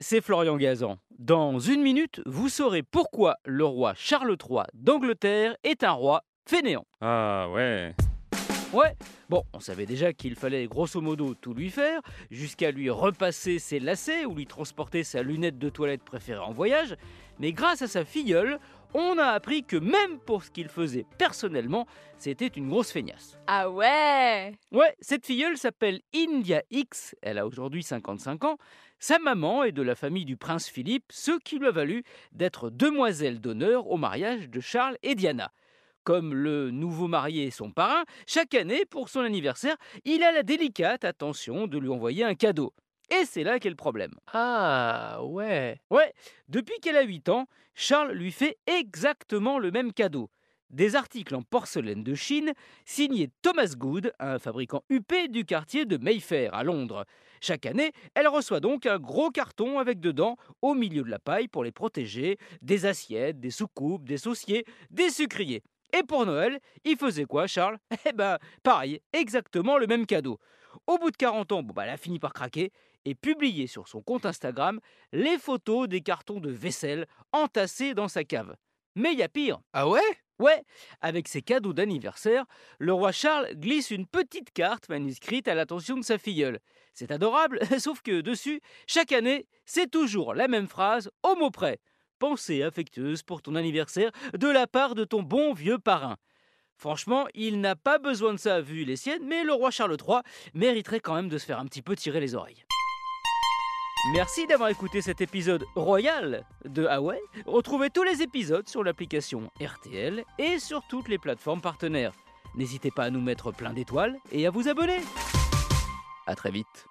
c'est Florian Gazan. Dans une minute, vous saurez pourquoi le roi Charles III d'Angleterre est un roi fainéant. Ah ouais. Ouais, bon, on savait déjà qu'il fallait grosso modo tout lui faire, jusqu'à lui repasser ses lacets ou lui transporter sa lunette de toilette préférée en voyage, mais grâce à sa filleule, on a appris que même pour ce qu'il faisait personnellement, c'était une grosse feignasse. Ah ouais Ouais, cette filleule s'appelle India X, elle a aujourd'hui 55 ans. Sa maman est de la famille du prince Philippe, ce qui lui a valu d'être demoiselle d'honneur au mariage de Charles et Diana. Comme le nouveau marié est son parrain, chaque année, pour son anniversaire, il a la délicate attention de lui envoyer un cadeau. Et c'est là qu'est le problème. Ah ouais. Ouais, depuis qu'elle a 8 ans, Charles lui fait exactement le même cadeau. Des articles en porcelaine de Chine signés Thomas Good, un fabricant huppé du quartier de Mayfair à Londres. Chaque année, elle reçoit donc un gros carton avec dedans, au milieu de la paille pour les protéger, des assiettes, des soucoupes, des sauciers, des sucriers. Et pour Noël, il faisait quoi, Charles? Eh ben, pareil, exactement le même cadeau. Au bout de 40 ans, bon bah, elle a fini par craquer et publier sur son compte Instagram les photos des cartons de vaisselle entassés dans sa cave. Mais il y a pire. Ah ouais? Ouais, avec ses cadeaux d'anniversaire, le roi Charles glisse une petite carte manuscrite à l'attention de sa filleule. C'est adorable, sauf que dessus, chaque année, c'est toujours la même phrase, au mot près. Pensée affectueuse pour ton anniversaire de la part de ton bon vieux parrain. Franchement, il n'a pas besoin de ça vu les siennes, mais le roi Charles III mériterait quand même de se faire un petit peu tirer les oreilles. Merci d'avoir écouté cet épisode royal de Huawei. Retrouvez tous les épisodes sur l'application RTL et sur toutes les plateformes partenaires. N'hésitez pas à nous mettre plein d'étoiles et à vous abonner. A très vite.